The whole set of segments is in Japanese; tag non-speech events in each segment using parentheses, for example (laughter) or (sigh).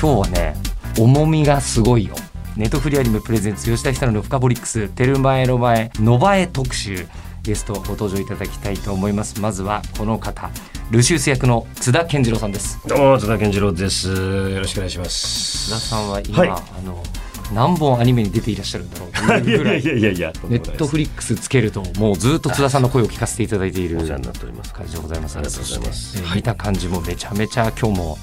今日はね重みがすごいよ。ネットフリアニメプレゼンツ吉田久典の深掘りックステルマエロマエノバエ特集ゲストご登場いただきたいと思います。まずはこの方ルシウス役の津田健次郎さんです。どうも津田健次郎です。よろしくお願いします。津田さんは今、はい。あの何本アニメに出ていらっしゃるんだろうというぐらいいやいやいやネットフリックスつけるともうずっと津田さんの声を聞かせていただいているお世話になっております。感じでございます。ありがとうございます。見た感じもめちゃめちゃ今日も、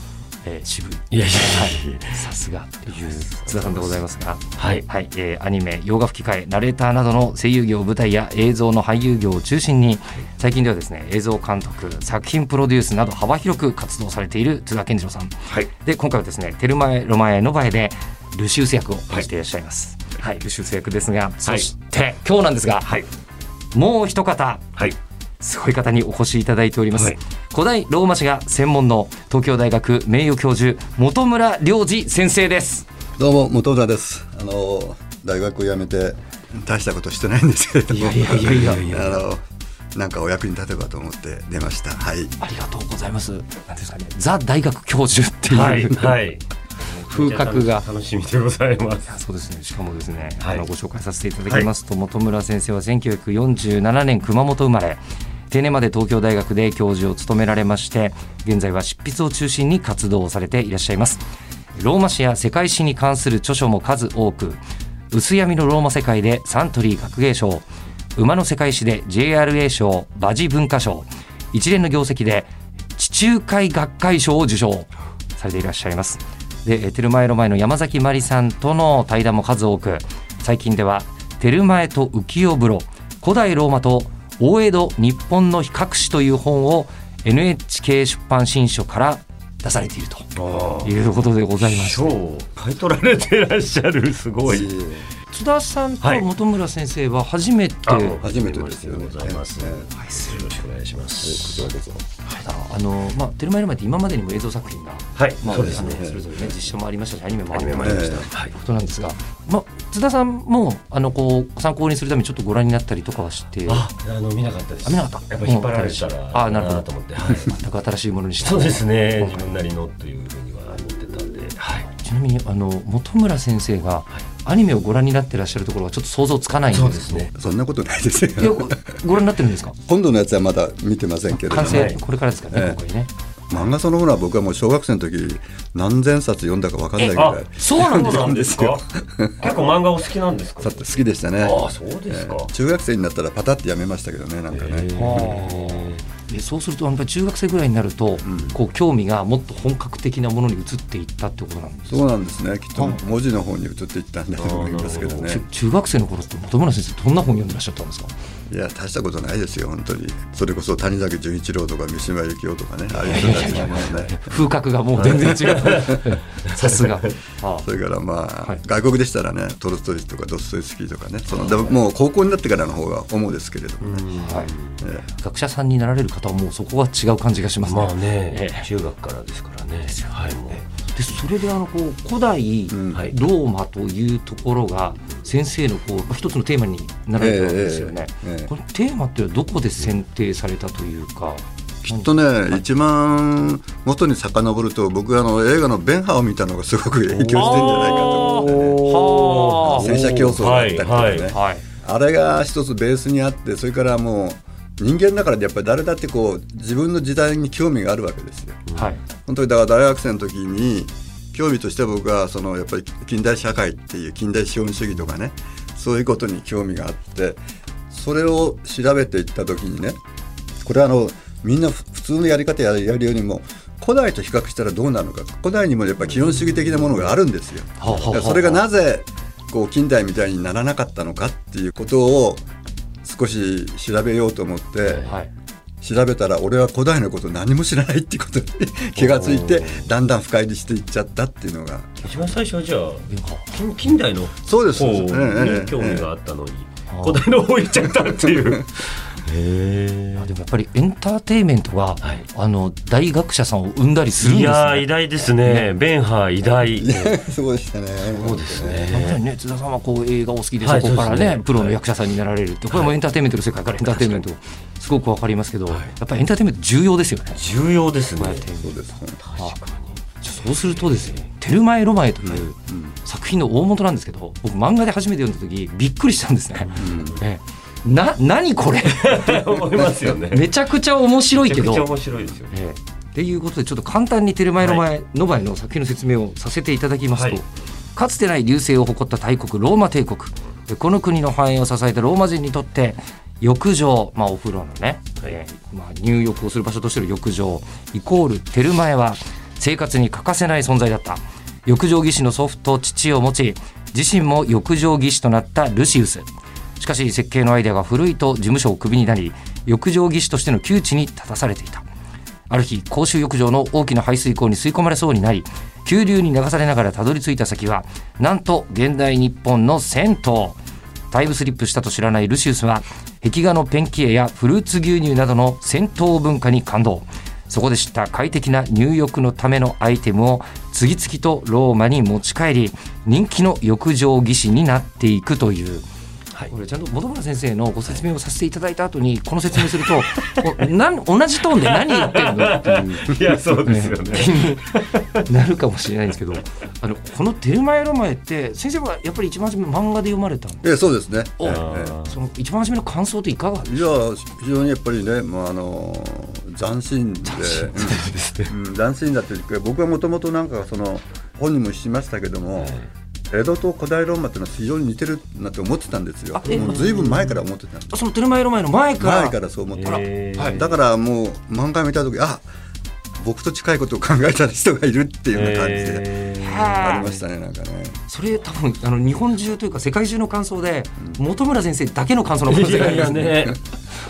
えー渋。いいやいや。い。さすが。という津田さんでございますが、はい。はい。えーアニメ洋画吹き替えナレーターなどの声優業舞台や映像の俳優業を中心に最近ではですね映像監督作品プロデュースなど幅広く活動されている津田健次郎さん。はい。で今回はですねテルマエ・ロマエ・ノバエでルシウス役を演じていらっしゃいます、はい。ルシウス役ですがそして、今日なんですが、はい。もう一方。はいすごい方にお越しいただいております、はい。古代ローマ史が専門の東京大学名誉教授本村良二先生です。どうも本田です。あの大学を辞めて大したことしてないんですけれども、いやいやいやいやいやあのなんかお役に立てばと思って出ました。はい。ありがとうございます。なんですかね。ザ大学教授っていう、はいはい風格が。楽しみでございます。そうですね。しかもですね、はい。あのご紹介させていただきますと、本村先生は1947年熊本生まれ。定年まで東京大学で教授を務められまして現在は執筆を中心に活動をされていらっしゃいます。ローマ史や世界史に関する著書も数多く薄闇のローマ世界でサントリー学芸賞馬の世界史で JRA 賞馬事文化賞一連の業績で地中海学会賞を受賞されていらっしゃいますでテルマエロ前の山崎まりさんとの対談も数多く最近では「テルマエと浮世風呂古代ローマと大江戸日本の比較史」という本を NHK 出版新書から出されているとあいうことでございます。賞を買い取られてらっしゃるすごい。(laughs) 津田さんとはい。本村先生は初めて、あ初めてですよね。ござい。ますえよろしくお願いします。こちらこそ。あのまあ、テルマエロマエって今までにも映像作品が、はい。まあ、そうですね。それぞれね実写もありましたしアニメもありました。た。はい。ことなんですが、まあ、津田さんもあのこう参考にするためにちょっとご覧になったりとかはして？ああの見なかったです。あ見なかった。やっぱ引っ張られたらあなるほど。と思ってはい。全く新しいものにしたそうですね。自分なりのというふうには思ってたんではい。ちなみにあの本村先生がアニメをご覧になってらっしゃるところはちょっと想像つかないんでけど。ですすね。そんなことないですよ。ごご覧になってるんですか？今度のやつはまだ見てませんけれども、完成、はい。これからですかね、ええ。今回ね漫画そのものは僕はもう小学生の時何千冊読んだかわかんないぐらい。そうなんですか？結構漫画お好きなんですか？さ好きでしたね。ああそうですかえー中学生になったらパタってやめましたけどね、なんかね。でそうするとやっぱり中学生ぐらいになると、こう興味がもっと本格的なものに移っていったってことなんですか？そうなんですね。きっと文字の方に移っていったんだと思いますけどね。中中学生の頃って本村先生どんな本読んでらっしゃったんですか？いや大したことないですよ本当に。それこそ谷崎潤一郎とか三島由紀夫とかねああいう人たちがもうね。風格がもう全然違う。さすが。あそれからまあ、はい。外国でしたらねトルストイとかドストエフスキーとかねそのでももう高校になってからの方が主ですけれどもね、はい。え。学者さんになられる方はもうそこは違う感じがしますね。まあねええ。中学からですからね。はいでそれであのこう古代ローマというところが先生のこうまあ一つのテーマになられてるわけですよね。ええええ。このテーマっていうのはどこで選定されたというか。きっとね、一番元に遡ると僕あの映画の「ベンハー」を見たのがすごく影響してんじゃないかと思ってね。はあ。戦車競争があったりとかね、はいはい。あれが一つベースにあってそれからもう人間だからやっぱり誰だってこう自分の時代に興味があるわけですよ。はい。本当にだから大学生の時に興味として僕はそのやっぱり近代社会っていう近代資本主義とかねそういうことに興味があってそれを調べていった時にねこれはあのみんなふ普通のやり方ややるよりも古代と比較したらどうなるのか古代にもやっぱり基本主義的なものがあるんですよ。それがなぜこう近代みたいにならなかったのかっていうことを少し調べようと思ってはい。調べたら俺は古代のこと何も知らないってことに気がついてだんだん深入りしていっちゃったっていうのが一番最初はじゃあ近近代のそうです興味があったのに古代の方行っちゃったっていう。(laughs) へでもやっぱりエンターテインメントが、はい。あの大学者さんを生んだりするんですいや偉大ですね。ベンハー偉大。そうでしたね。そうですね。ね津田さんはこう映画お好きで、はいそこからねね。プロの役者さんになられるって、これもエンターテインメントの世界からエンターテインメントすごくわかりますけど、やっぱりエンターテインメント重要ですよね。重要ですね。そうですね。じゃあそうするとですね「テルマエ・ロマエ」という作品の大元なんですけど僕漫画で初めて読んだ時びっくりしたんですね。ええな何これ？って思いますよね。めちゃくちゃ面白いけど。めちゃくちゃ面白いですよね。ええっていうことでちょっと簡単に「テルマエ・ロマエ」ノバエの作品の説明をさせていただきますと、はい。かつてない隆盛を誇った大国ローマ帝国。でこの国の繁栄を支えたローマ人にとって浴場、まあ、お風呂のね、えーまあ、入浴をする場所としての浴場イコールテルマエは生活に欠かせない存在だった。浴場技師の祖父と父を持ち自身も浴場技師となったルシウスしかし設計のアイデアが古いと事務所をクビになり浴場技師としての窮地に立たされていた。ある日公衆浴場の大きな排水溝に吸い込まれそうになり急流に流されながらたどり着いた先はなんと現代日本の銭湯。タイムスリップしたと知らないルシウスは壁画のペンキ絵やフルーツ牛乳などの銭湯文化に感動。そこで知った快適な入浴のためのアイテムを次々とローマに持ち帰り人気の浴場技師になっていくという。はい。これちゃんと本村先生のご説明をさせていただいた後にこの説明すると (laughs) おなん同じトーンで何言ってるの？っていういやそうですよね。気になるかもしれないんですけどあのこの「テルマエ・ロマエ」って先生はやっぱり一番初め漫画で読まれたんでええそうですね。おえその一番初めの感想っていかがえいや非常にやっぱりね、まあ、あの斬新で。斬新。だっていうか僕はもともとなんかその本にもしましたけども、江戸と古代ローマっていうのは非常に似てるなって思ってたんですよ。ずいぶん前から思ってたんですその「テルマエ・ロマエ」の前から。前からそう思ってたはいだからもう漫画見た時あ僕と近いことを考えた人がいるっていうような感じでありましたねなんかねそれ多分あの日本中というか世界中の感想で、本村先生だけの感想の可能性がありますね。ね。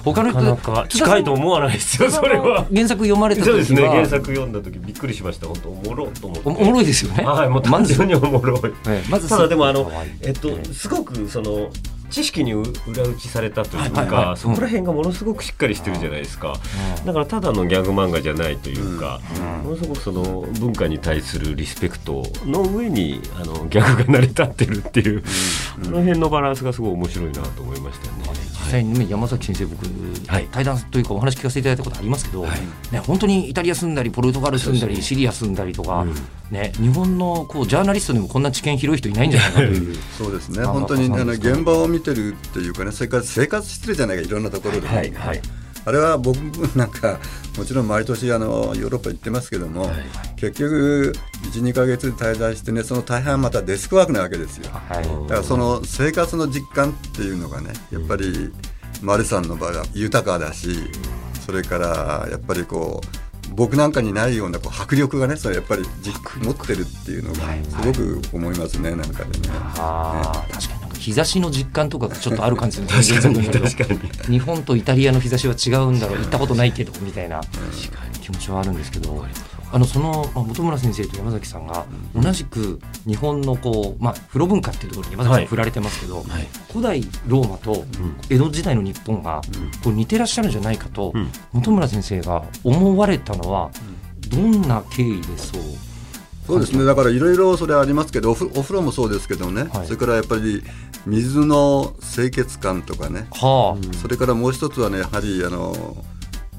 他のな人かなか近いと思わないですよ (laughs) それは。原作読まれた時はそうですね原作読んだ時びっくりしました本当おもろと思って。おおもろいですよね。はいもう単まず純におもろい。ええまずただでもあのえっとすごくその知識に裏打ちされたというはいはいはい。かそこら辺がものすごくしっかりしてるじゃないですか。うん。だからただのギャグ漫画じゃないというかものすごくその文化に対するリスペクトの上にあのギャグが成り立ってるっていうこの辺のバランスがすごい面白いなと思いましたね。実際にね山崎先生僕、はい対談というかお話聞かせていただいたことありますけど、はい。ね本当にイタリア住んだりポルトガル住んだり、シリア住んだりとか、うん。ね日本のこうジャーナリストでもこんな知見広い人いないんじゃないかという。(laughs) そうですね。あ本当にあの現場を見てるっていうかねそれから生活してるじゃないかいろんなところで、はいはい。あれは僕なんかもちろん毎年あのヨーロッパ行ってますけども、結局12か月滞在してねその大半はまたデスクワークなわけですよ。はい。だからその生活の実感っていうのがねやっぱり丸さんの場合は豊かだしそれからやっぱりこう僕なんかにないようなこう迫力がねそれやっぱり実持ってるっていうのがすごく思いますねなんかでね。あー確かに日差しの実感とかがちょっとある感じですね確かに確かに。日本とイタリアの日差しは違うんだろう。行ったことないけどみたいな気持ちはあるんですけどあのその、まあ、本村先生と山崎さんが同じく日本のこう、まあ、風呂文化っていうところに山崎さんはい振られてますけど、はい。古代ローマと江戸時代の日本がこう似てらっしゃるんじゃないかと、うん。本村先生が思われたのはどんな経緯でそうそうですね。だからいろいろそれありますけどおふお風呂もそうですけどね、はい。それからやっぱり水の清潔感とかね、はそれからもう一つはねやはりあの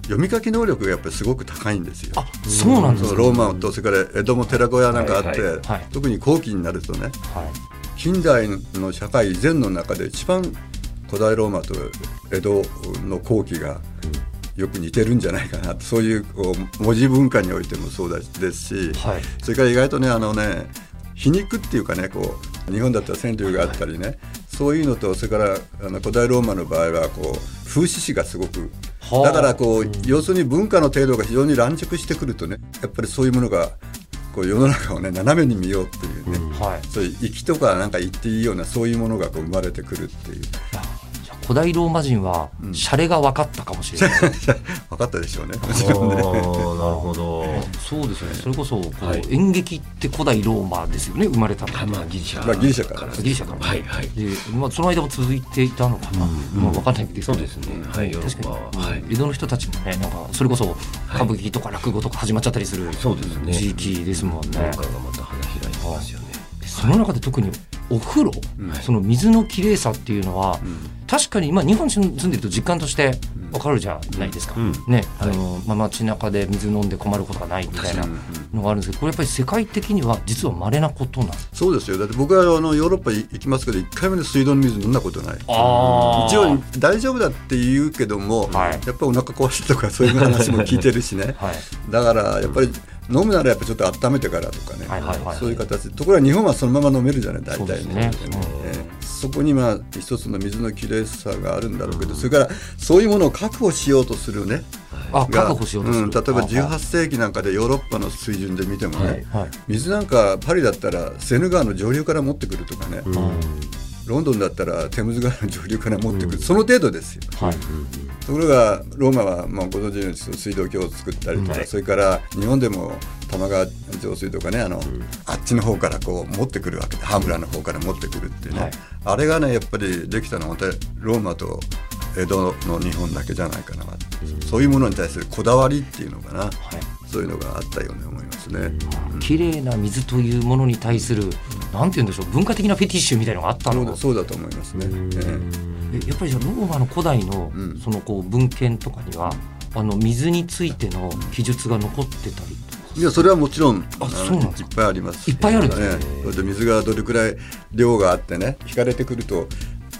読み書き能力がやっぱりすごく高いんですよ。ああそうなんですかローマとそれから江戸も寺子屋なんかあって、はいはいはい。特に後期になるとねはい。近代の社会以前の中で一番古代ローマと江戸の後期がよく似てるんじゃないかなそういうこう文字文化においてもそうですし、はい。それから意外とねあのね皮肉っていうかねこう日本だったら川柳があったりねそういうのとそれからあの古代ローマの場合はこう風刺詩がすごくはあ。だからこう、要するに文化の程度が非常に乱熟してくるとねやっぱりそういうものがこう世の中をね斜めに見ようっていうね、はい。そういう粋とかなんか言っていいようなそういうものがこう生まれてくるっていう古代ローマ人はうん。シャレが分かったかもしれない、(laughs) 分かったでしょうね。なるほど。そうですよね。それこそこう、はい。演劇って古代ローマですよね生まれたのあまあギリシャまあギリシャから。ギリシャから。はいはい。で、まあ、その間も続いていたのかな、うんまあ、分かんないけど。そうですねはいヨーロ確かに、ッパははい。江戸の人たちもねなんかそれこそ歌舞伎とか落語とか始まっちゃったりするそうですね。地域ですもんね、文化がまた花開いてますよねその中で特にお風呂、その水のきれいさっていうのは、確かに、まあ、日本に住んでると実感として分かるじゃないですか、うん。ね。あのまあ、街中で水飲んで困ることがないみたいな。のがあるんですけどこれやっぱり世界的には実は稀なことなんですそうですよ。だって僕はあのヨーロッパ行きますけど、一回目で水道の水飲んだことない。あ一応大丈夫だって言うけども、はい。やっぱりお腹壊したとかそういう話も聞いてるしね。(laughs) はい。だからやっぱり飲むならやっぱちょっと温めてからとかね、はいはいはいそういう形ところが日本はそのまま飲めるじゃない大体ね。ええ。そこにまあ一つの水のきれいさがあるんだろうけど、それからそういうものを確保しようとするね、あが確保しようとする、ん、例えばあ18世紀なんかでヨーロッパの水準で見てもね、はいはい。水なんかパリだったらセヌ川の上流から持ってくるとかね、ロンドンだったらテムズ川の上流から持ってくる、その程度ですよ。はい。ところがローマはまあご存知のように水道橋を作ったりとか、はいそれから日本でも玉川上水とかねあの、あっちの方からこう持ってくるわけで羽村の方から持ってくるっていうね、はい。あれがねやっぱりできたのはローマと江戸の日本だけじゃないかな、そういうものに対するこだわりっていうのかな、そういうのがあったように思いますね。綺麗な水というものに対するなんて言うんでしょう文化的なフェティッシュみたいなのがあったの？そうだそうだと思いますね。ええ。やっぱりじゃあローマの古代のうん。そのこう文献とかにはあの水についての記述が残ってたりえいやそれはもちろんあのそうなんいっぱいあります。いっぱいあるんですね。ね。それで水がどれくらい量があってね引かれてくると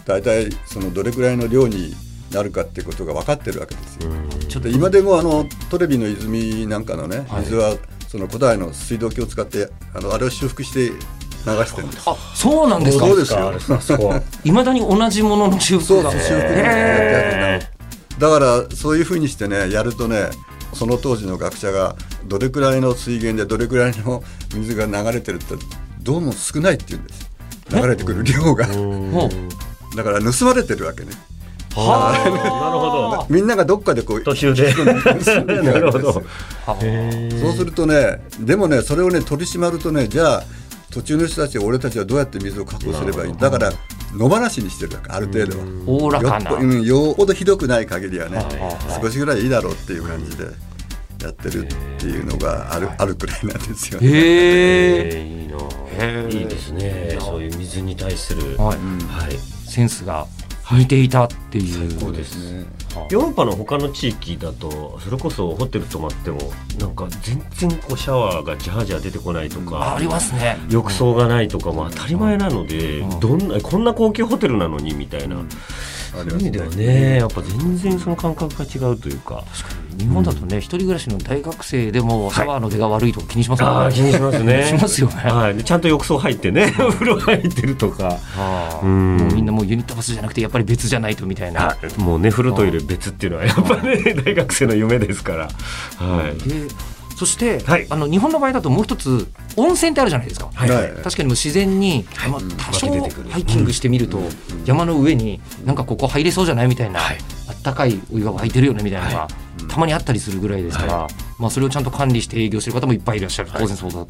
大体そのどれくらいの量になるかってことが分かってるわけですよ。ちょっとで今でもあのトレビの泉なんかのねはい。水はその古代の水道橋を使ってあのあれを修復して流してるんです。あそうなんですか？そうですよ。いまだに同じものの修復が修復やだからそういうふうにしてねやるとねその当時の学者がどれくらいの水源でどれくらいの水が流れてるってどうも少ないって言うんです。流れてくる量が。だから盗まれてるわけねはなるほどみんながどっかでこう途中で。(laughs) なる。ほど。あそうするとねでもねそれをね取り締まるとねじゃあ途中の人たち俺たちはどうやって水を確保すればいい？だから野放しにしてるわけある程度は。おおらかな。よっぽ,、うん、よほどひどくない限りはね、はい。はい少しぐらいいいだろうっていう感じでやってるっていうのがある,、あるくらいなんですよね。いいな。いいですね。そういう水に対するはい。はい。センスが似ていたっていう。ですね。ヨーロッパの他の地域だとそれこそホテル泊まってもなんか全然こうシャワーがジャージャー出てこないとか、ありますね。浴槽がないとかも当たり前なので、うん。どんなこんな高級ホテルなのにみたいな、そういう意味ではねやっぱ全然その感覚が違うというか。日本だとね一人暮らしの大学生でもシャワーの出が悪いとか気にしますもんね気にしますね。(laughs) しますよね。はい、でちゃんと浴槽入ってね、(laughs) お風呂入ってるとか。うん。もうみんなもうユニットバスじゃなくてやっぱり別じゃないとみたいな。もうね風呂トイレ別っていうのはやっぱね大学生の夢ですから。はい。でそして、はい。あの日本の場合だともう一つ温泉ってあるじゃないですか。はい。はい。確かにもう自然に、まあ、多少ハイキングしてみると、山の上になんかここ入れそうじゃないみたいな、はい。あったかいお湯が沸いてるよねみたいなのが、たまにあったりするぐらいですから、まあ、それをちゃんと管理して営業してる方もいっぱいいらっしゃる。当然そうだ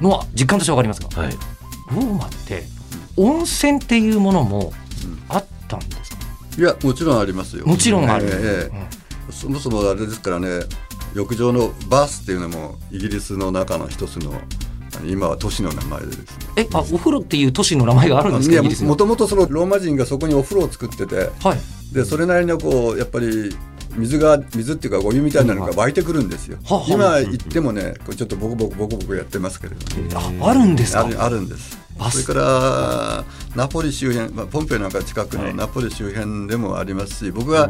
のは実感としてわかりますが、はい。ローマって温泉っていうものもあったんですか、いやもちろんありますよ。もちろんある。ええええ。そもそもあれですからね浴場のバースっていうのもイギリスの中の一つの今は都市の名前でですね。えあお風呂っていう都市の名前があるんですいやかイギリスにもともとそのローマ人がそこにお風呂を作っててはい。でそれなりのこうやっぱり水が水っていうかお湯みたいなのが湧いてくるんですよ。はは今行ってもねちょっとボコボコボコボコやってますけれども、ああるんですか？あるんです。それからナポリ周辺、まあ、ポンペイなんか近くはい。のナポリ周辺でもありますし、僕が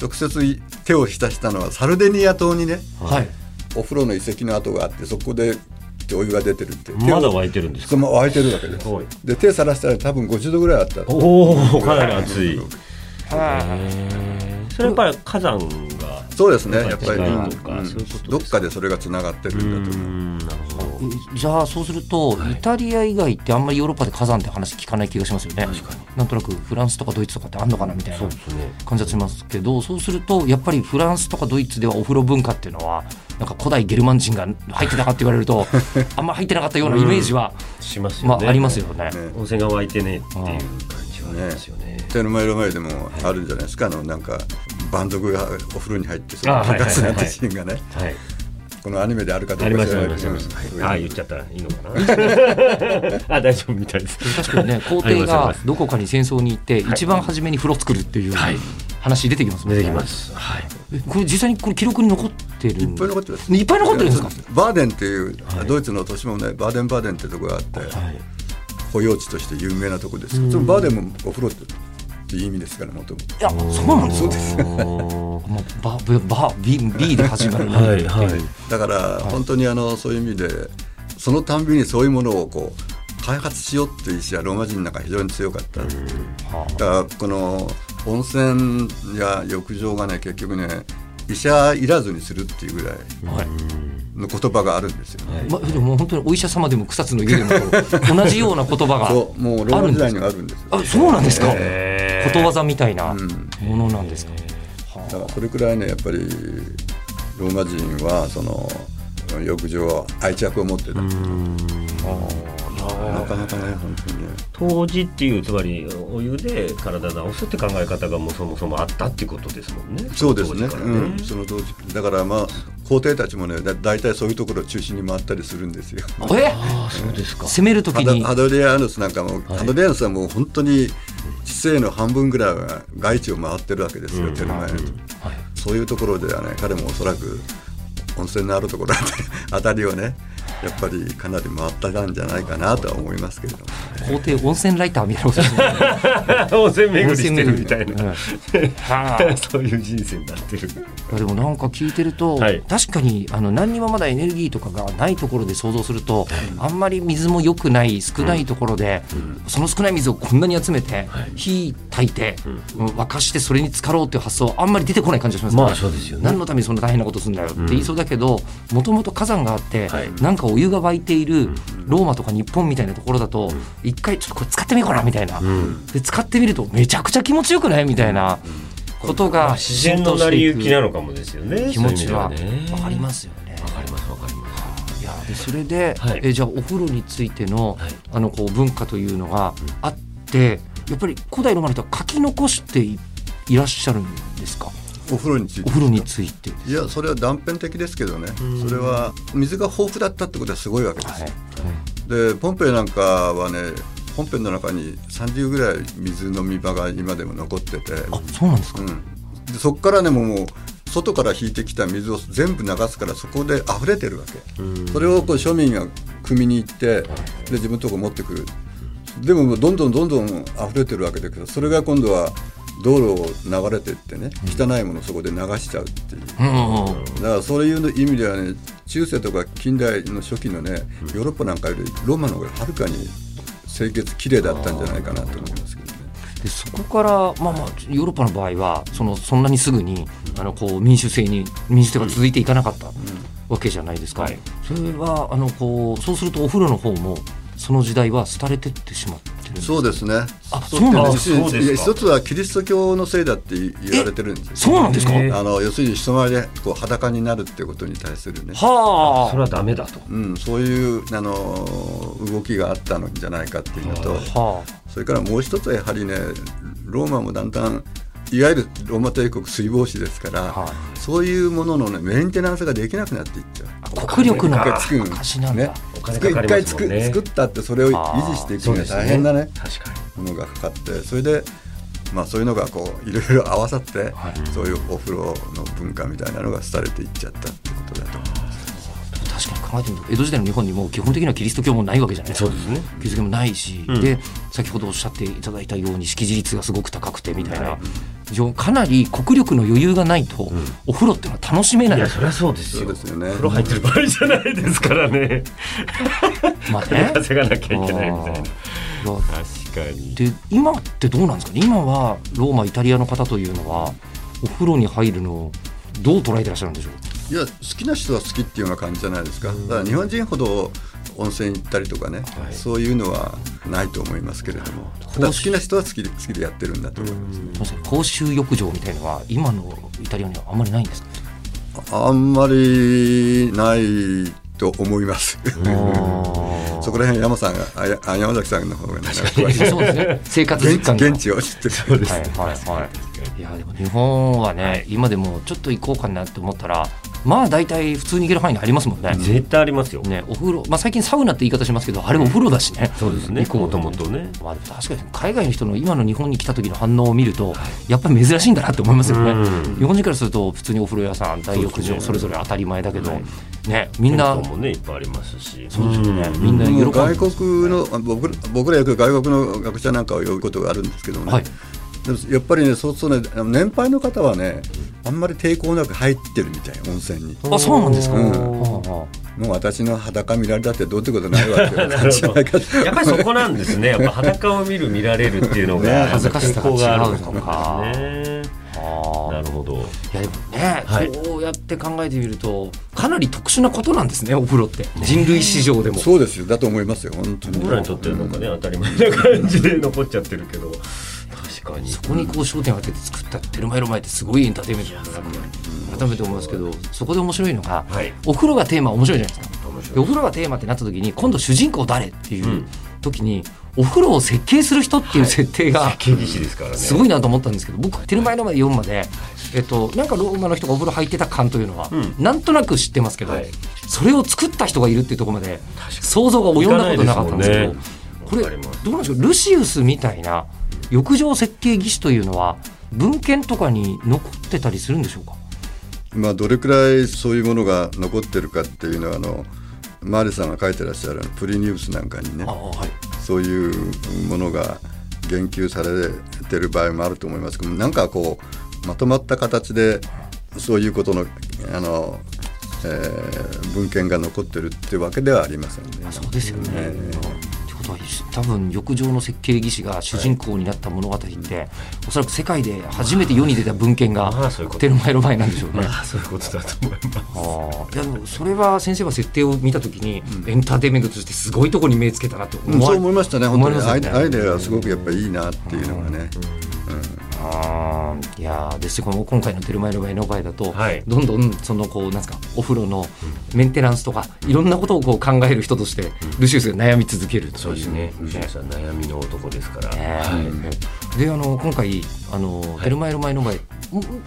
直接手を浸したのはサルデニア島にねはい。お風呂の遺跡の跡があってそこでお湯が出てるって。まだ沸いてるんですか？いてるわけです。はい。で手さらしたら多分50度ぐらいあった。おおかなり熱い。(laughs) はそれやっぱり火山がそうですねやっぱり、どっかでそれがつながってるんだと思う。んなるほど。じゃあそうすると、イタリア以外ってあんまりヨーロッパで火山って話聞かない気がしますよね。なんとなくフランスとかドイツとかってあんのかなみたいな。感じがしますけどそうするとやっぱりフランスとかドイツではお風呂文化っていうのはなんか古代ゲルマン人が入ってたかって言われると (laughs) あんま入ってなかったようなイメージは、しますよね。まあ、ありますよね。ね。温泉が湧いてねっていう感じ。はありますよね。手の前の前でもあるんじゃないですか？あのなんかバンドがお風呂に入ってそのあはいはいはいガスなんてシーンがね。はい。このアニメであるかどありうかますありますあり知らないけどます。ああ言っちゃった。らいいのかな？(laughs) あ大丈夫みたいです。確かにね (laughs) 皇帝がどこかに戦争に行って一番初めに風呂作るっていうはい。話出てきますもんね。出てきます。はい。えこれ実際にこれ記録に残ってる？んいっぱい残ってるんです。いっぱい残ってるんですか？バーデンっていう、はい。ドイツの都市もねバーデンバーデンってとこがあって、はい保養地として有名なとこですそのバーデンもお風呂ってっていう意味ですからもとも。といやそうなんです。よ。です。もうバババ B, B で始まる。はいはい。だから本当にあのそういう意味でそのたんびにそういうものをこう開発しようっていう意思はローマ人の中非常に強かった、はだからこの温泉や浴場がね結局ね医者いらずにするっていうぐらいあはいの言葉があるんですよ、までも本当にお医者様でも草津の湯でも同じような言葉がそうもうローマ時代にはあるんですよ。あそうなんですか？ことわざみたいなうん。ものなんですか？だからそれくらいねやっぱりローマ人はその浴場は愛着を持ってた、なかなかね本当にね。当時っていうつまりお湯で体直すって考え方がもうそもそもあったっていうことですもんね。そうですね。当時からうん、その当時。だからまあ皇帝たちもねだ大体そういうところを中心に回ったりするんですよ。え？ああそうですか。攻めるときに。ハドリアヌスなんかも、ハドリアヌスはもう本当に知性の半分ぐらいは外地を回ってるわけですよ、手の前の、そういうところではね彼もおそらく温泉のあるところあたりをねやっぱりかなり回ったんじゃないかなとは思いますけれども皇帝 (laughs) 温泉ライターみたいな。温泉巡りしてるみたいな、(laughs) そういう人生になってる。いやでもなんか聞いてると、はい。確かにあの何にもまだエネルギーとかがないところで想像すると、あんまり水も良くない少ないところで、その少ない水をこんなに集めて、火焚いて、沸かしてそれに浸かろうっていう発想はあんまり出てこない感じがしますね。まあそうですよね。何のためにそんな大変なことするんだよって言いそうだけどもともと火山があって、はい。なんかお湯が沸いているローマとか日本みたいなところだと、一回ちょっとこれ使ってみようかなみたいな、で使ってみるとめちゃくちゃ気持ちよくない？みたいなことが自然の成り行きなのかもですよね気持ちはわかりますよね。わかりますわかります。いやでそれで、はい。えじゃあお風呂についての,、はい。あのこう文化というのがあってやっぱり古代ローマの人は書き残していいらっしゃるんですか？お風呂についてお風呂について。いやそれは断片的ですけどね。それは水が豊富だったってことはすごいわけです。よ、でポンペイなんかはねポンペイの中に30ぐらい水飲み場が今でも残ってて、あそうなんですか、うん、でそこからねもう外から引いてきた水を全部流すからそこで溢れてるわけ。それをこう庶民が汲みに行ってで自分のとこ持ってくる。でもどんどんどんどん溢れてるわけだけどそれが今度は道路を流れてってね汚いものをそこで流しちゃうっていう。だからそういう意味ではね中世とか近代の初期のねヨーロッパなんかよりローマの方がはるかに清潔きれいだったんじゃないかなと思いますけどね。でそこから、まあ、まあヨーロッパの場合はそのそんなにすぐにあのこう民主制に民主制が続いていかなかったわけじゃないですか、はい。それはあのこうそうするとお風呂の方もその時代は廃れてってしまってるそうですね。あそうなんです一つはキリスト教のせいだって言われてるんですよ。そうなんですか、えー。あの要するに人前でこう裸になるってことに対するね。はそれはダメだと。うん、そういうあの動きがあったのじゃないかっていうのと、あ。はそれからもう一つはやはりね、ローマもだんだんいわゆるローマ帝国水防止ですから、はそういうもののねメンテナンスができなくなっていっちゃう。あ国力の一回作る証なんだ、ねお金かかりますもんね。一回作作ったってそれを維持していくには大変なね。確かにものがかかって。それでまあそういうのがこういろいろ合わさって、そういうお風呂の文化みたいなのが廃れていっちゃったってことだと。思います。考えてみると江戸時代の日本にも基本的にはキリスト教もないわけじゃないですか。そうですね。キリスト教もないし、うん。で先ほどおっしゃっていただいたように識字率がすごく高くてみたいな、非常にかなり国力の余裕がないと、お風呂っていうのは楽しめない。いやそりゃそうですよ。そうですよね。風呂入ってる場合じゃないですからね。(laughs) まあね。稼がなきゃいけないみたいな。確かに。で今ってどうなんですか？ね今はローマイタリアの方というのはお風呂に入るのどう捉えてらっしゃるんでしょう？いや好きな人は好きっていうような感じじゃないですか、だから日本人ほど温泉行ったりとかね、はい。そういうのはないと思いますけれども。ただ好きな人は好きで好きでやってるんだと思います、確かに公衆浴場みたいのは今のイタリアにはあんまりないんですかあんまりないと思います。(laughs) そこら辺山さんがあ山崎さんの方がね詳しいそうですね。生活現地を知ってる。はいはいはい。いやでも日本はね、今でもちょっと行こうかなって思ったら、まあ大体普通に行ける範囲にありますもんね。絶対ありますよ。ね、お風呂、まあ最近サウナって言い方しますけど、あれお風呂だしね。そうですね。行こうもともとね。まあでも確かに海外の人の今の日本に来た時の反応を見ると、やっぱり珍しいんだなって思いますよね。うん日本人からすると普通にお風呂屋さん、大浴場、それぞれ当たり前だけど、はいね、みんなもねいっぱいありますし。そうですよねんみんな喜んでもう外国のあ僕ら僕らよく外国の学者なんかを呼ぶことがあるんですけどもね、はいでもやっぱりねそうするとね年配の方はねあんまり抵抗なく入ってるみたい温泉に。あ、そうなんですか？うんもう私の裸見られたってどうってことないわってやっぱりそこなんですね。やっぱ裸を見る見られるっていうのねが恥ずかしさがあるのかね。あはあなるほど。いやでもね、はいそうやって考えてみるとかなり特殊なことなんですねお風呂って人類史上でも。そうですよだと思いますよ本当に僕らにとってはなんかね当たり前な感じで残っちゃってるけど確かに。そこにこう焦点を当てて作ったテルマエロマエってすごいエンターテインメントだなって改めて思いますけどそこで面白いのが、はい。お風呂がテーマ面白いじゃないですか。お風呂がテーマってなった時に今度主人公誰っていううん。時に、お風呂を設計する人っていう設定が、すからね。すごいなと思ったんですけど僕テルマエロマエ読むまで、えっと、なんかローマの人がお風呂入ってた感というのは、うん。なんとなく知ってますけど、はい。それを作った人がいるっていうところまで想像が及んだことなかったんですけどこれどうなんでしょう？ルシウスみたいな浴場設計技師というのは文献とかに残ってたりするんでしょうか？まあどれくらいそういうものが残ってるかっていうのはあのマーレさんが書いてらっしゃるプリニウスなんかにねあはいそういうものが言及されてる場合もあると思いますけどなんかこうまとまった形でそういうことのあの、えー文献が残ってるってわけではありませんね。そうですよね。えってことは多分浴場の設計技師が主人公になった物語って、おそらく世界で初めて世に出た文献がテルマエロマエなんでしょうね。ああそういうことだと思います。あー。いやでもそれは先生は設定を見たときに、エンターテインメントとしてすごいところに目つけたなってうんそう思いましたね、本当に。ね。アイデアがすごくやっぱりいいなっていうのがね。あーいやーですしこの今回の「テルマエロマエの場合だと、はい。どんどんそのこうなんですかお風呂のメンテナンスとかいろんなことをこう考える人として、ルシウスが悩み続けるそうですね。ルシウスは悩みの男ですから、ねはい。であの今回あの、テルマエロマエの場合ん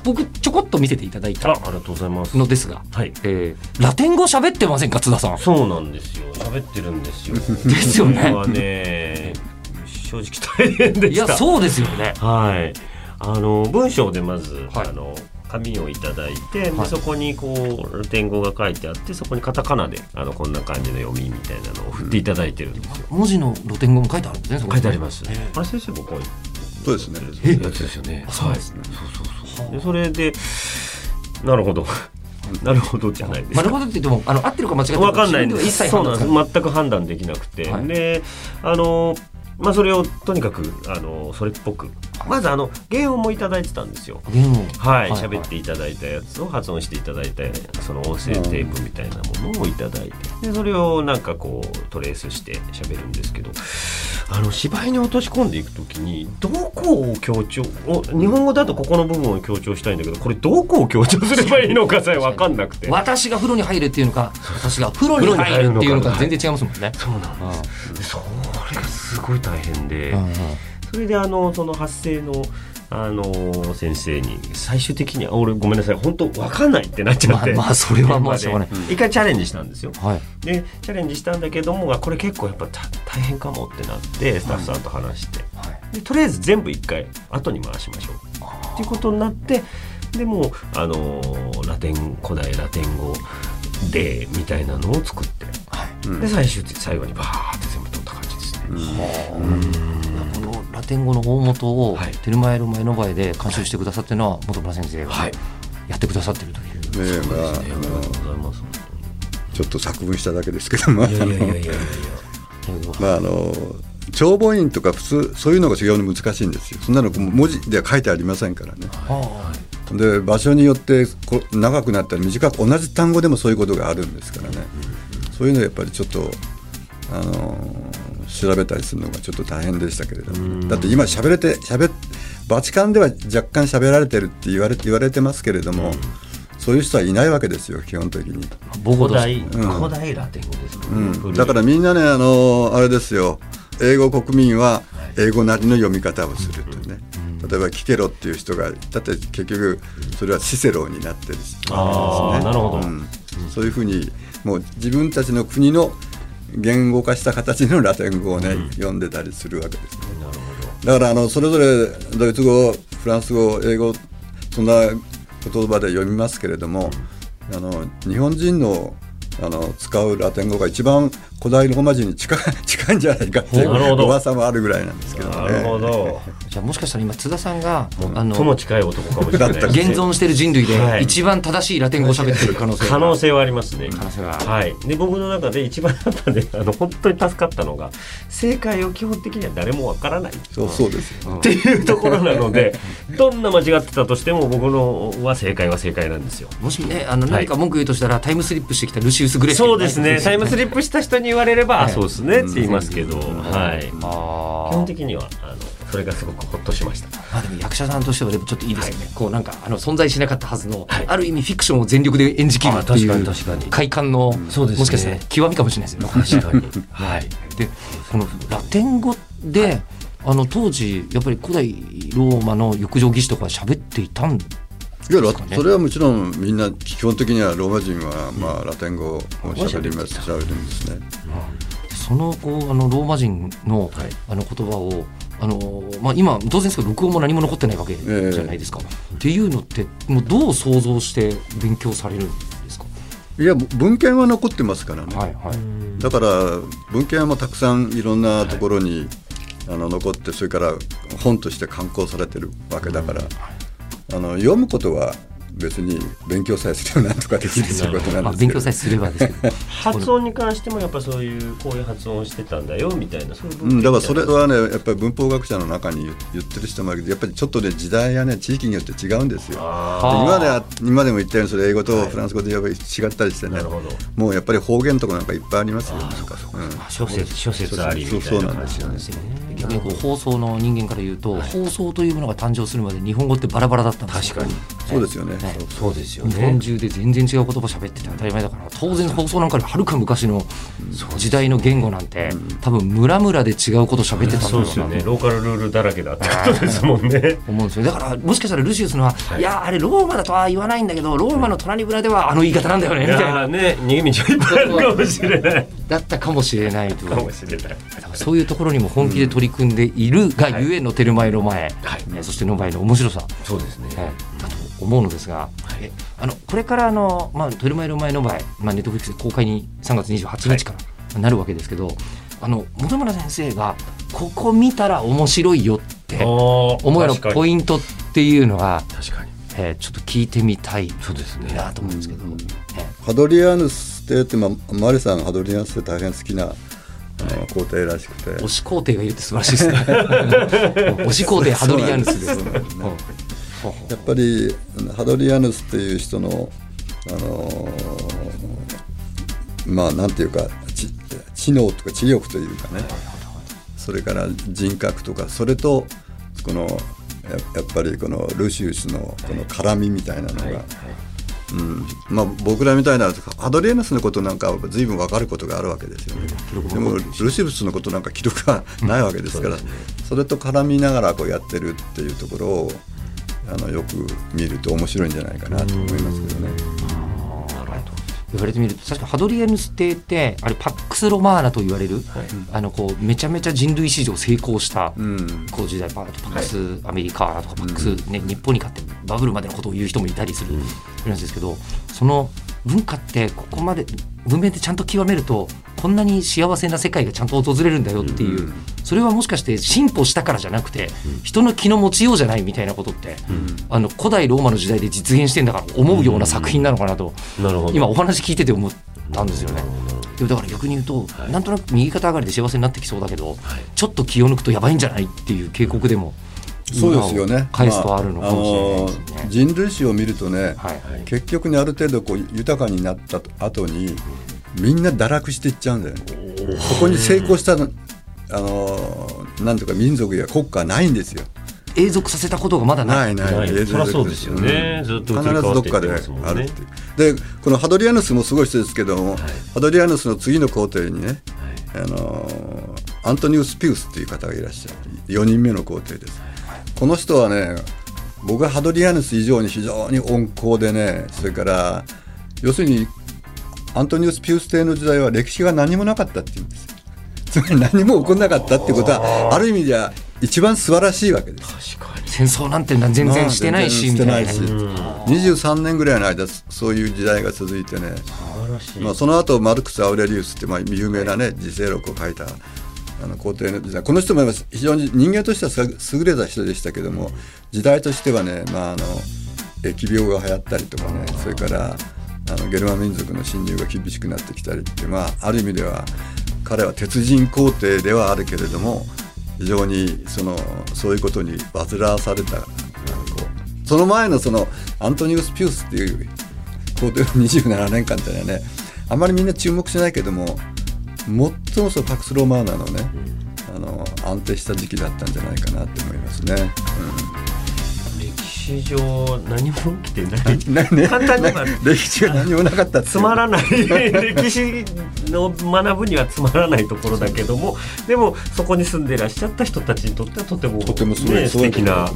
僕ちょこっと見せていただいたあありがとうございます。のですが、はい。えーラテン語喋ってませんか津田さん。そうなんですよ。喋ってるんですよ。(laughs) ですよね正直大変でした。いやそうですよね。はいあの文章でまず、はいあの紙をいただいて、ではいそこにこうラテン語が書いてあってそこにカタカナであのこんな感じの読みみたいなのを振っていただいてるんですよ、文字の露天語も書いてあるんですね。書いてあります、あれ先生もこうそうですね。やつですよね。そうですねはい。そうそうそう。でそれでなるほど。なるほどじゃないですか。なるほどって言ってもあの合ってるか間違ってるわかんないんです。一切そうなんです。全く判断できなくて、はいで、あのまあそれをとにかくあのそれっぽく、まずあの原音もいただいてたんですよ。言語はい、はい喋っていただいたやつを発音していただいたその音声テープみたいなものをいただいて。でそれをなんかこうトレースして喋るんですけど。あの芝居に落とし込んでいくときにどこを強調お日本語だとここの部分を強調したいんだけどこれどこを強調すればいいのかさえ分かんなくて。(laughs) 私が風呂に入るっていうのか私が風呂に入るっていうのか全然違いますもんね。そうなんです。でそれがすごい大変で。それであのその発声のあの先生に最終的には俺ごめんなさい本当わかんないってなっちゃって、まあまあそれはまあしょうがない。一回チャレンジしたんですよ。はい。でチャレンジしたんだけどもあこれ結構やっぱた大変かもってなってスタッフさんと話して、はい。でとりあえず全部一回後に回しましょう。っていうことになってでもうあのラテン古代ラテン語でみたいなのを作って、うんで最終的最後にバーっこのラテン語の大元を、はいテルマエロマエの場合で監修してくださってるのは本村先生がはいやってくださってるという。ねえまああありがとうのございます。ちょっと作文しただけですけども、あいやいやいやいやいや。のまああの帳簿員とか普通そういうのが非常に難しいんですよ。そんなの文字では書いてありませんからね。はで場所によってこ長くなったり短く同じ単語でもそういうことがあるんですからね、そういうのやっぱりちょっと、あのー調べたりするのがちょっと大変でしたけれども、だって今喋れて喋バチカンでは若干喋られてるって言われ言われてますけれども、そういう人はいないわけですよ基本的に。母語として。古代、古代ラテン語ですかね、うん、だからみんなね、あのあれですよ、英語国民は英語なりの読み方をするとね、例えばキケロっていう人が、だって結局、それはシセロになってるし、あーなるほど。うん。そういうふうに、もう自分たちの国の言語化した形のラテン語をね、読んでたりするわけですね。だからあのそれぞれドイツ語、フランス語、英語、そんな言葉で読みますけれども、あの日本人のあの使うラテン語が一番古代ローマ人に近い (laughs) 近いんじゃないかっていうなるほど噂もあるぐらいなんですけどなるほね。どじゃあもしかしたら今津田さんがあのとも近い男かもしれないですね現存している人類はいで一番正しいラテン語を喋ってる可能性が可能性はありますね。可能性ははい。で僕の中で一番やっぱね (laughs) あの本当に助かったのが正解を基本的には誰もわからない。そうそうですよ。っていうところなので (laughs) どんな間違ってたとしても僕のは正解は正解なんですよ。もしねあの何か文句言うとしたらタイムスリップしてきたルシウス・グレーそうですね。(laughs) タイムスリップした人に言われれば、そうですね。って言いますけど、はい。基本的にはあのそれがすごくほっとしました。まあでも役者さんとしてはでもちょっといいですよね、こうなんかあの存在しなかったはずの、はい。ある意味フィクションを全力で演じきるっていうあ確かに確かに。快感の、そうですね。もしかしたら極みかもしれないですよね。確かに。(laughs) はい。でこのラテン語で、あの当時やっぱり古代ローマの浴場技師とか喋っていたんいやですかね。それはもちろんみんな基本的にはローマ人はまあラテン語を喋ります喋るんですね。そのこうあのローマ人の,、あの言葉をあの、まあ、今当然ですけど録音も何も残ってないわけじゃないですか。っていうのってもうどう想像して勉強されるんですか、いや文献は残ってますからね。はいはい。だから文献もたくさんいろんなところに、あの残ってそれから本として刊行されてるわけだから、あの読むことは別に勉強さえすればなんとかできるということなまあ、んですけど、勉強さえすればですけど。(laughs) 発音に関してもやっぱそういうこういう発音をしてたんだよみたいな。そう。いう部うん、だからそれははねやっぱり文法学者の中に言言ってる人もいるけどやっぱりちょっとね時代やね地域によって違うんですよ。で今では今でも言ったようにそれ英語とフランス語でやっぱり違ったりしてね、なるほど。もうやっぱり方言とかなんかいっぱいありますよ。うん。諸説諸説ありみたいなそう。そうなんですよねですよね逆にこう放送の人間から言うと、放送というものが誕生するまで日本語ってバラバラだったんですよ。確かに。そうですよね。ね。そうですよ日本ね中で全然違う言葉喋ってて当たり前だから当然放送なんかよりはるか昔の時代の言語なんて、多分村々で違うこと喋ってたんだろうなそうですよね。ローカルルールだらけだってことですもんね。思うんですよ。だからもしかしたらルシウスのは、い、やあれローマだとは言わないんだけどローマの隣村ではあの言い方なんだよねいみたいな。ね逃げ道はいっぱいあるかもしれない。だったかもしれない。とかもしれない。そういうところにも本気で取り組んでいるがゆえのテルマエロマエ、はい。えーそしてノバエの面白さ、そうですね。えーだと思うのですが、えあのこれからあの、まあ、テルマエロマエノバエ、まあ、ネットフリックスで公開に3月28日からなるわけですけど、あの本村先生がここ見たら面白いよって思うようなポンイントっていうのが、確かに。えーちょっと聞いてみたいそうですね。なと思うんですけど、えハドリアヌス帝って、まあ、マリさんがハドリアヌス帝大変好きなあの皇帝らしくて。ー推し皇帝がいるって素晴らしいですね。(laughs) 推し皇帝ハドリアヌスです。ねやっぱりハドリアヌスっていう人の、あのーまあなんていうか知知能とか知力というかね。それから人格とか。それとこのややっぱりこのルシウスのこの絡みみたいなのが、うん。まあ、僕らみたいなハドリアヌスのことなんかは随分分かることがあるわけですよね。でもルシウスのことなんか記録がないわけですから、それと絡みながらこうやってるっていうところをあのよく見ると面白いんじゃないかなと思いますけどね。言われてみると確かハドリアヌス帝ってあれパックス・ロマーナと言われる、あのこうめちゃめちゃ人類史上成功した、うん。こう時代パパックス、アメリカとかパックス、ね日本に勝ってバブルまでのことを言う人もいたりするんですけどその文化ってここまで文明でちゃんと極めるとこんなに幸せな世界がちゃんと訪れるんだよっていう、それはもしかして進歩したからじゃなくて、人の気の持ちようじゃないみたいなことって、あの古代ローマの時代で実現してんだから思うような作品なのかなと、今お話聞いてて思ったんですよね。でもだから逆に言うと、なんとなく右肩上がりで幸せになってきそうだけど、ちょっと気を抜くとやばいんじゃないっていう警告でもそうですよね。返すとあるのかもしれないですね、まああの人類史を見るとね、はい結局ねある程度こう豊かになった後にみんな堕落していっちゃうんだよね。ここに成功したのあのなんとか民族や国家はないんですよ。永続させたことがまだなないい。ない。ないそりゃそうですよ。ね。ん。ずっと必ずどっかであるっていう。でこのハドリアヌスもすごい人ですけども、ハドリアヌスの次の皇帝にね、あのアントニウス・ピウスっていう方がいらっしゃる。4人目の皇帝です、この人はね僕はハドリアヌス以上に非常に温厚でねそれから要するにアントニウス・ピウス帝の時代は歴史が何もなかったっていうんですよ。つまり何も起こらなかったってことはある意味では一番素晴らしいわけです確かに。戦争なんて全然してないしみしてなな。いし23年ぐらいの間そういう時代が続いてね、素晴らしい、まあ、その後マルクス・アウレリウスってまあ有名なね自世録を書いたあの皇帝の時代この人も非常に人間としては優れた人でしたけども時代としてはね、まあ、あの疫病が流行ったりとかねそれからあのゲルマ民族の侵入が厳しくなってきたりって、まあ、ある意味では彼は鉄人皇帝ではあるけれども非常にそのそういうことに煩わされたその前のそのアントニウス・ピウスっていう皇帝の27年間っていうのはねあまりみんな注目しないけども最もそのパクス・ロマーナのね、あの安定した時期だったんじゃないかなって思いますね。歴史上何も起きてない。(laughs) ね。簡単に歴史が何もなかったつまらない。歴史の学ぶにはつまらないところだけどもでもそこに住んでいらっしゃった人たちにとってはとてもとてもすごい、ね、素敵なね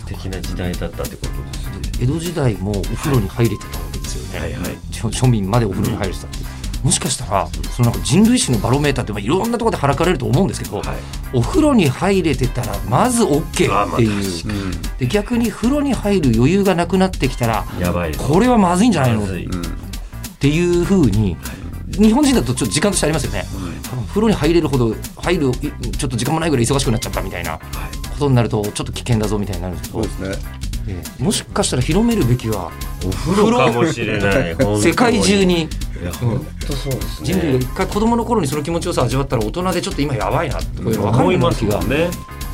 素敵な時代だったってことですね。江戸時代もお風呂に入れてたわけですよね、はいはい。庶民までお風呂に入れてたって、もしかしたらそのなんか人類史のバロメーターってまあいろんなところではらかれると思うんですけど、はい。お風呂に入れてたらまず OK っていう、うんで逆に風呂に入る余裕がなくなってきたらやばいですこれはまずいんじゃないの？っていうふうに日本人だとちょっと時間としてありますよね、風呂に入れるほど入るちょっと時間もないぐらい忙しくなっちゃったみたいなことになるとちょっと危険だぞみたいになるんですけど。そうですねええ。もしかしたら広めるべきはお風呂かもしれない。世界中に。いや本当そうですね。人類が一回子供の頃にその気持ちよさを味わったら大人でちょっと今やばいなってこういうの分かるような気が。ね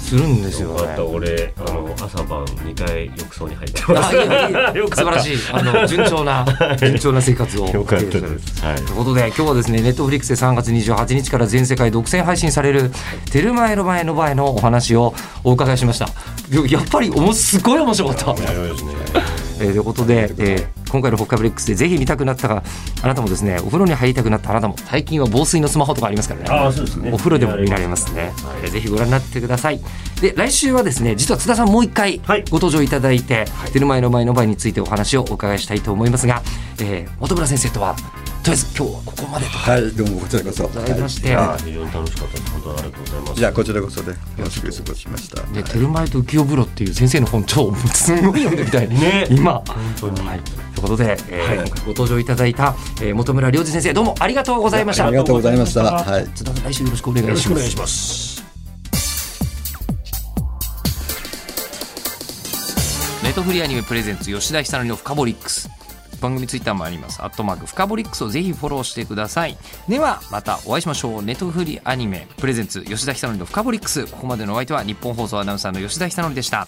するんですよよかった。ね。俺あの朝晩2回浴槽に入ってまあすいやいや (laughs) 素晴らしい。あの順調な順調な生活をよかったです。はい。ということで今日はですねネットフリックスで3月28日から全世界独占配信される「テルマエロマエのバエ」のお話をお伺いしました。やっぱりおもすごい面白かった。ねえーということで、えー今回の「ポッカブレックス」でぜひ見たくなったがあなたもですねお風呂に入りたくなったあなたも。最近は防水のスマホとかありますからね。あーそうですね。お風呂でも見られますね、えーぜひご覧になってください。で来週はですね実は津田さんもう一回はい。ご登場いただいて「テルマエの前の前」についてお話をお伺いしたいと思いますが、えー本村先生とはとりあえず今日はここまでと。はいどうもこちらこそ。ございまして、い。や非常に楽しかったです。本当にありがとうございます。いやこちらこそで楽しく過ごしました。でテルマエと浮世風呂っていう先生の本超すごい読んでみたいね。今。本当に。はい、ということで、えーはい。今回ご登場いただいた、えー本村良二先生どうもありがとうございました。ありがとうございました。はい。津田さん来週よろしくお願いします。よろしくお願いしますネットフリーアニメプレゼンツ吉田久典のフカボリックス番組ツイッターもあります。アットマークフカボリックスをぜひフォローしてください。ではまたお会いしましょう。ネットフリーアニメプレゼンツ吉田久典のフカボリックス。ここまでのお相手は日本放送アナウンサーの吉田久典でした。